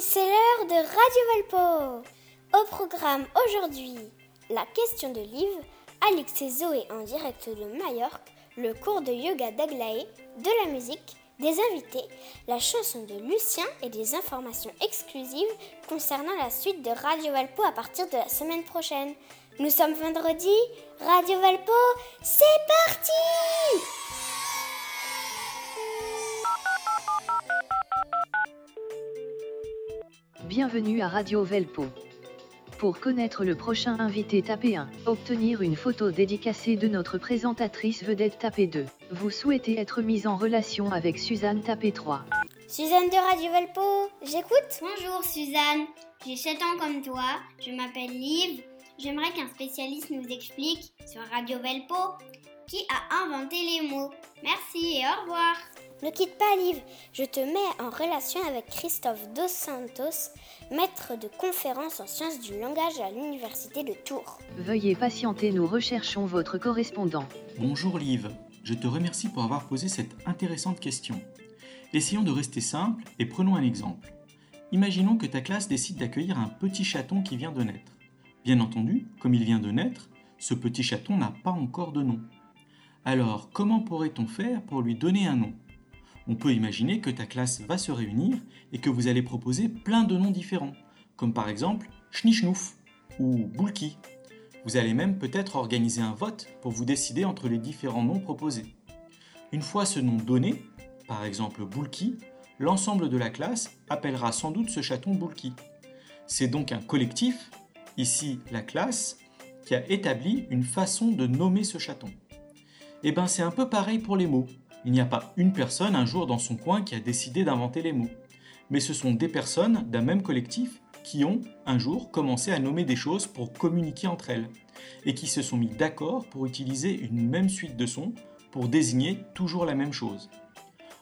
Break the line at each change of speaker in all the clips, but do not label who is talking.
c'est l'heure de Radio Valpo. Au programme aujourd'hui, la question de Liv, Alex et Zoé en direct de Majorque, le cours de yoga d'Aglaé, de la musique, des invités, la chanson de Lucien et des informations exclusives concernant la suite de Radio Valpo à partir de la semaine prochaine. Nous sommes vendredi, Radio Valpo, c'est parti
Bienvenue à Radio Velpo. Pour connaître le prochain invité, tapez 1. Obtenir une photo dédicacée de notre présentatrice vedette, tapez 2. Vous souhaitez être mise en relation avec Suzanne, tapez 3.
Suzanne de Radio Valpo, j'écoute
Bonjour Suzanne, j'ai 7 ans comme toi, je m'appelle Liv. J'aimerais qu'un spécialiste nous explique sur Radio Velpo qui a inventé les mots. Merci et au revoir.
Ne quitte pas Liv, je te mets en relation avec Christophe Dos Santos, maître de conférences en sciences du langage à l'université de Tours.
Veuillez patienter, nous recherchons votre correspondant.
Bonjour Liv, je te remercie pour avoir posé cette intéressante question. Essayons de rester simple et prenons un exemple. Imaginons que ta classe décide d'accueillir un petit chaton qui vient de naître. Bien entendu, comme il vient de naître, ce petit chaton n'a pas encore de nom. Alors, comment pourrait-on faire pour lui donner un nom? On peut imaginer que ta classe va se réunir et que vous allez proposer plein de noms différents, comme par exemple Schnischnouf ou Boulki. Vous allez même peut-être organiser un vote pour vous décider entre les différents noms proposés. Une fois ce nom donné, par exemple Boulki, l'ensemble de la classe appellera sans doute ce chaton Boulki. C'est donc un collectif, ici la classe, qui a établi une façon de nommer ce chaton. Eh bien c'est un peu pareil pour les mots. Il n'y a pas une personne un jour dans son coin qui a décidé d'inventer les mots. Mais ce sont des personnes d'un même collectif qui ont, un jour, commencé à nommer des choses pour communiquer entre elles, et qui se sont mis d'accord pour utiliser une même suite de sons pour désigner toujours la même chose.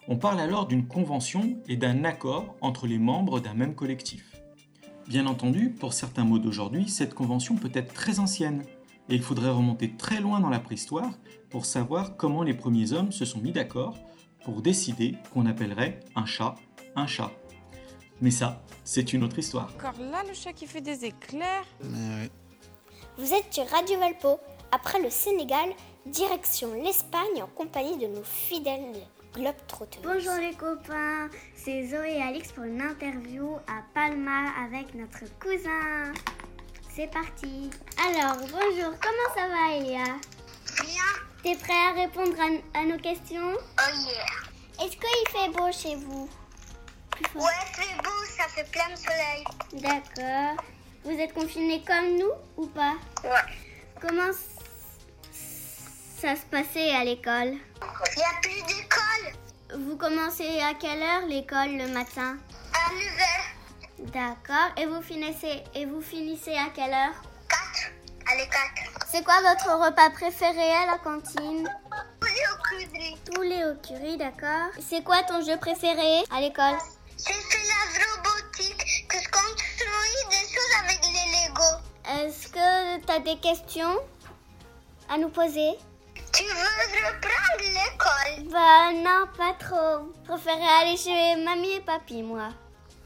On parle alors d'une convention et d'un accord entre les membres d'un même collectif. Bien entendu, pour certains mots d'aujourd'hui, cette convention peut être très ancienne, et il faudrait remonter très loin dans la préhistoire pour savoir comment les premiers hommes se sont mis d'accord pour décider qu'on appellerait un chat un chat. Mais ça, c'est une autre histoire.
Encore là, le chat qui fait des éclairs.
Vous êtes sur Radio Valpo. Après le Sénégal, direction l'Espagne en compagnie de nos fidèles globetrotters.
Bonjour les copains, c'est Zoé et Alix pour une interview à Palma avec notre cousin. C'est parti. Alors, bonjour, comment ça va Elia?
Bien.
T'es prêt à répondre à, à nos questions?
Oh yeah.
Est-ce qu'il fait beau chez vous?
Ouais, c'est beau, ça fait plein de soleil.
D'accord. Vous êtes confinés comme nous ou pas?
Ouais.
Comment ça se passait à l'école?
Il n'y a plus d'école.
Vous commencez à quelle heure l'école le matin?
À 9h.
D'accord. Et vous finissez et vous finissez à quelle heure?
4. Allez, 4.
C'est quoi votre repas préféré à la cantine?
Poulet au cruderie.
Poulet au curry, d'accord. C'est quoi ton jeu préféré à l'école?
Fait la robotique, que je construis des choses avec les Lego.
Est-ce que tu as des questions à nous poser?
Tu veux reprendre l'école?
Bah non, pas trop. Je préférais aller chez mamie et papy, moi.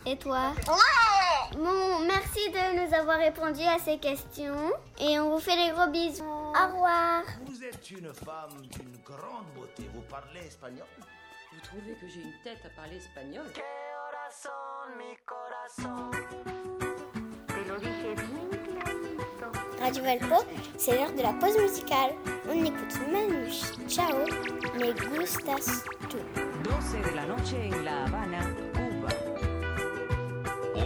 Et toi
Ouais.
Bon, merci de nous avoir répondu à ces questions. Et on vous fait des gros bisous. Au revoir.
Vous êtes une femme d'une grande beauté. Vous parlez espagnol
Vous trouvez que j'ai une tête à parler espagnol
Radio Valpo, c'est l'heure de la pause musicale. On écoute Manu Chao, Me Gustas Tu.
12 de la noche en La Habana.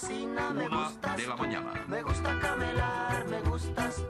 cocina, me
Una
gustas
de la mañana.
Me gusta camelar, me gustas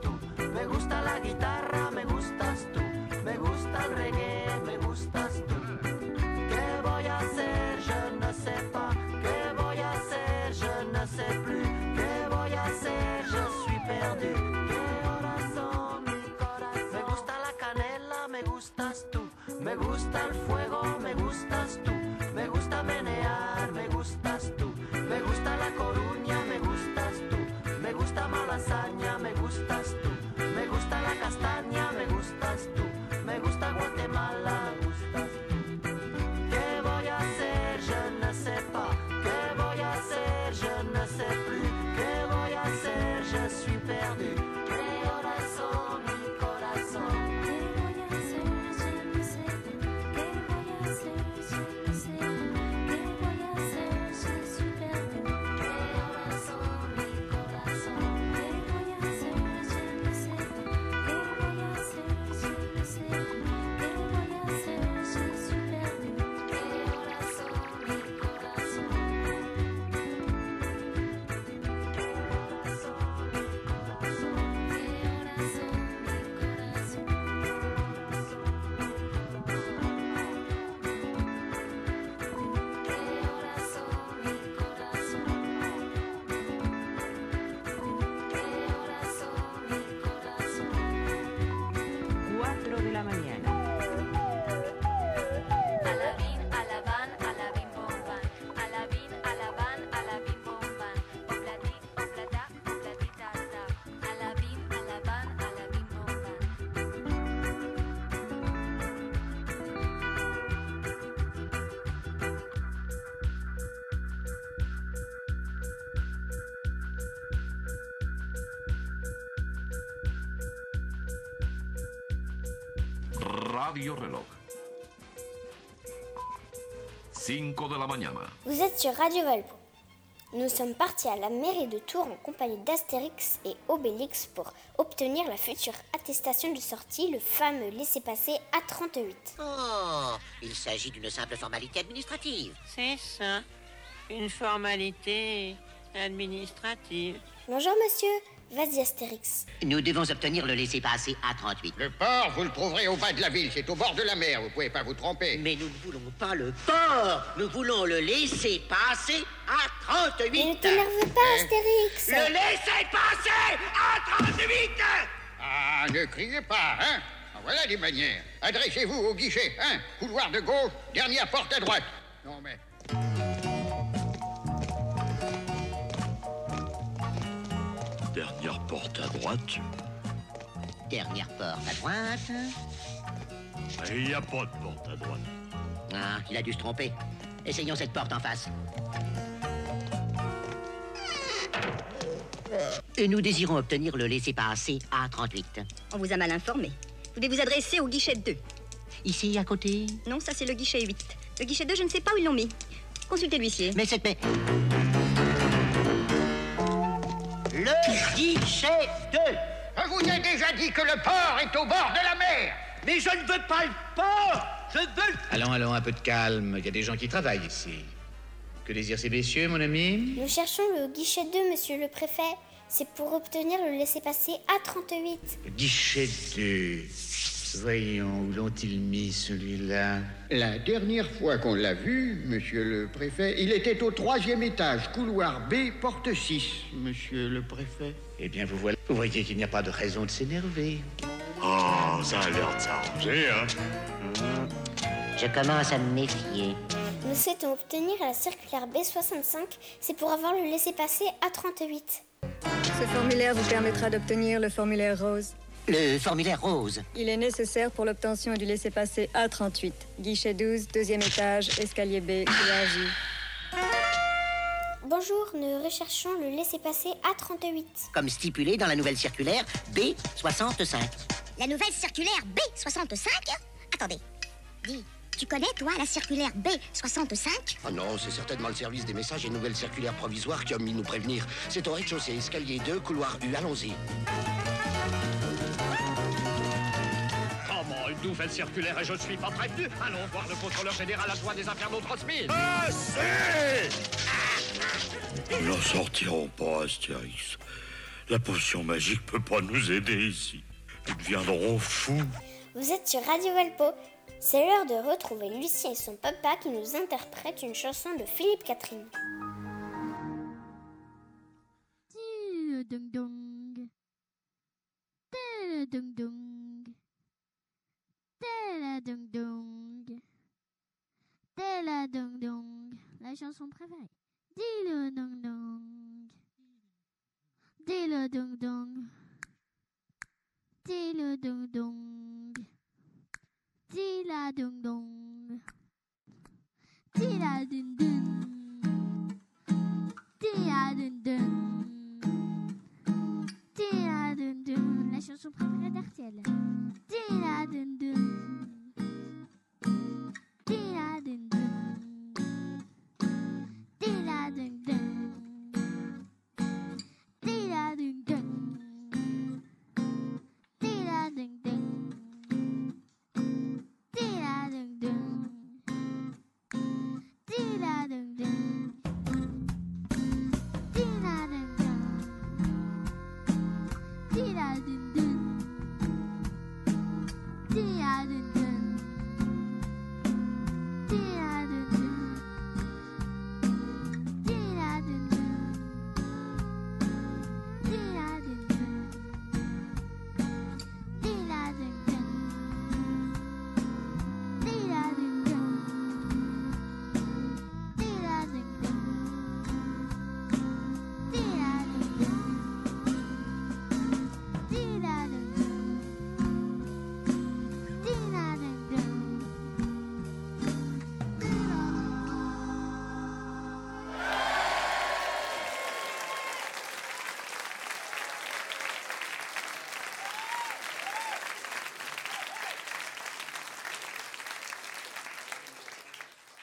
Radio Reloj. 5 de la mañana.
Vous êtes sur Radio Valpo. Nous sommes partis à la mairie de Tours en compagnie d'Astérix et Obélix pour obtenir la future attestation de sortie, le fameux laissez-passer A38.
Oh, il s'agit d'une simple formalité administrative.
C'est ça. Une formalité administrative.
Bonjour monsieur, vas-y Astérix.
Nous devons obtenir le laissez-passer A38.
Le port, vous le trouverez au bas de la ville, c'est au bord de la mer, vous pouvez pas vous tromper.
Mais nous ne voulons pas le port, nous voulons le laissez-passer A38.
Mais ne t'énerve pas Astérix
Le laissez-passer A38
Ah, ne criez pas, hein Ah, Voilà des manières. Adressez-vous au guichet, hein Couloir de gauche, dernière porte à droite. Non mais...
Dernière porte à droite.
Dernière porte à droite.
Il n'y a pas de porte à droite.
Ah, il a dû se tromper. Essayons cette porte en face. Et nous désirons obtenir le laissez-passer A38.
On vous a mal informé. Vous devez vous adresser au guichet 2.
Ici, à côté
Non, ça c'est le guichet 8. Le guichet 2, je ne sais pas où ils l'ont mis. Consultez l'huissier.
Mais c'est... Mais... Le guichet 2
Je vous ai déjà dit que le port est au bord de la mer
Mais je ne veux pas le port Je veux...
Allons, allons, un peu de calme. Il y a des gens qui travaillent ici. Que désirent ces messieurs, mon ami?
Nous cherchons le guichet 2, monsieur le préfet. C'est pour obtenir le laissez-passer A38.
Le guichet 2. Voyons, où l'ont-ils mis celui-là
La dernière fois qu'on l'a vu, monsieur le préfet, il était au troisième étage, couloir B, porte 6, monsieur le préfet.
Eh bien, vous, voilà. vous voyez qu'il n'y a pas de raison de s'énerver.
Oh, ça a l'air de s'arranger, hein
Je commence à me méfier.
Nous souhaitons obtenir la circulaire B65. C'est pour avoir le laissez-passer A38.
Ce formulaire vous permettra d'obtenir le formulaire rose.
Le formulaire rose.
Il est nécessaire pour l'obtention du laissez-passer A38. Guichet 12, deuxième étage, escalier B, couloir J.
Bonjour, nous recherchons le laissez-passer A38.
Comme stipulé dans la nouvelle circulaire B65.
La nouvelle circulaire B65 Attendez. Dis, tu connais, toi, la circulaire B65
Ah non, c'est certainement le service des messages et nouvelles circulaires provisoires qui a mis nous prévenir. C'est au rez-de-chaussée, escalier 2, couloir U, allons-y.
Nouvelle circulaire et je ne suis pas prévenu Allons voir le contrôleur général à toi des affaires non transmises.
Assez Ils n'en sortiront pas, Astérix. La potion magique peut pas nous aider ici. Ils deviendront fous.
Vous êtes sur Radio Valpo. C'est l'heure de retrouver Lucie et son papa qui nous interprètent une chanson de Philippe Catherine.
Ding dong. Ding dong. Ding dong. Ding dong. La chanson préférée. Dis-le dong dong. Dis-le dong dong. Dis-le dong dong. Dis-la dong dong. Dis-la ding ding. Dis-la ding ding. Dis-la ding ding. La chanson préférée d'Artiel. Dis-la ding ding.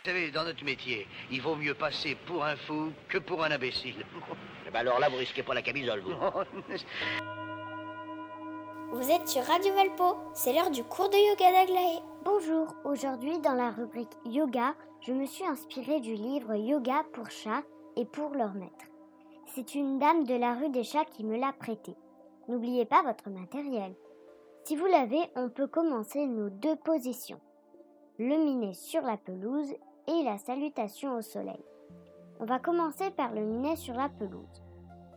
Vous savez, dans notre métier, il vaut mieux passer pour un fou que pour un imbécile.
Eh ben alors là, vous risquez pas la camisole, vous.
Vous êtes sur Radio Valpo. C'est l'heure du cours de yoga d'Aglaé. Bonjour. Aujourd'hui, dans la rubrique Yoga, je me suis inspirée du livre Yoga pour chats et pour leur maître. C'est une dame de la rue des chats qui me l'a prêté. N'oubliez pas votre matériel. Si vous l'avez, on peut commencer nos deux positions. Le minet sur la pelouse et la salutation au soleil. On va commencer par le minet sur la pelouse.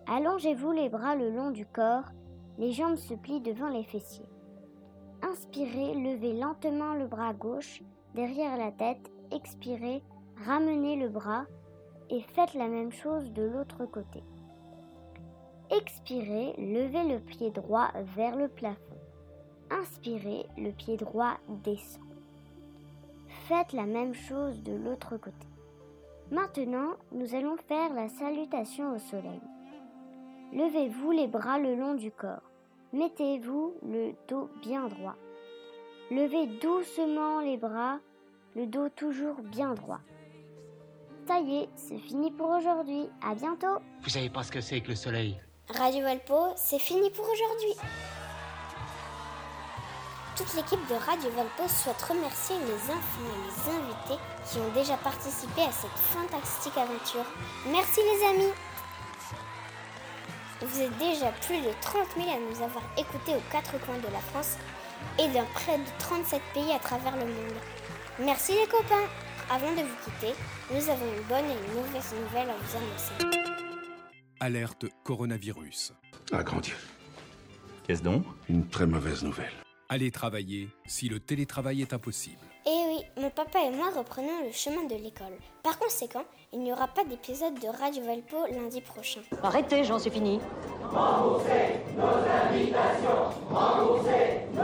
Allongez-vous les bras le long du corps, les jambes se plient devant les fessiers. Inspirez, levez lentement le bras gauche derrière la tête, expirez, ramenez le bras et faites la même chose de l'autre côté. Expirez, levez le pied droit vers le plafond. Inspirez, le pied droit descend. Faites la même chose de l'autre côté. Maintenant, nous allons faire la salutation au soleil. Levez-vous les bras le long du corps. Mettez-vous le dos bien droit. Levez doucement les bras, le dos toujours bien droit. Ça y est, c'est fini pour aujourd'hui. À bientôt.
Vous savez pas ce que c'est que le soleil?
Radio Valpo, c'est fini pour aujourd'hui. Toute l'équipe de Radio Valpo souhaite remercier les enfants et les invités qui ont déjà participé à cette fantastique aventure. Merci les amis Vous êtes déjà plus de 30 000 à nous avoir écoutés aux quatre coins de la France et dans près de 37 pays à travers le monde. Merci les copains Avant de vous quitter, nous avons une bonne et une mauvaise nouvelle à vous annoncer.
Alerte coronavirus.
Ah, grand Dieu.
Qu'est-ce donc?
Une très mauvaise nouvelle.
Allez travailler si le télétravail est impossible.
Eh oui, mon papa et moi reprenons le chemin de l'école. Par conséquent, il n'y aura pas d'épisode de Radio Valpo lundi prochain.
Arrêtez, Jean, c'est fini.
Remboursez nos invitations Remboursez nos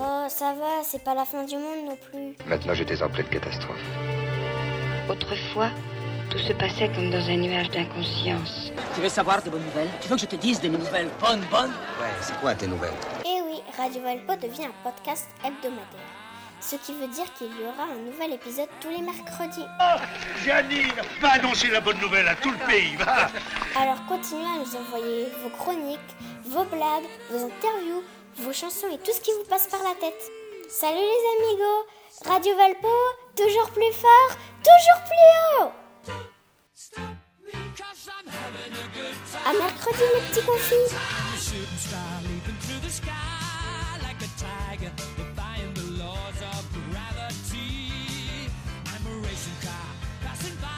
Oh, ça va, c'est pas la fin du monde non plus.
Maintenant, j'étais en pleine catastrophe.
Autrefois, tout se passait comme dans un nuage d'inconscience.
Tu veux savoir des bonnes nouvelles? Tu veux que je te dise des nouvelles bonnes, bonnes?
Ouais, c'est quoi tes nouvelles?
Eh oui, Radio Valpo devient un podcast hebdomadaire. Ce qui veut dire qu'il y aura un nouvel épisode tous les mercredis.
Oh, Janine, va annoncer la bonne nouvelle à tout le pays, va
Alors continuez à nous envoyer vos chroniques, vos blagues, vos interviews, vos chansons et tout ce qui vous passe par la tête. Salut les amigos Radio Valpo, toujours plus fort, toujours plus haut À mercredi mes petits confis
tiger, defying the laws of gravity. I'm a racing car passing by.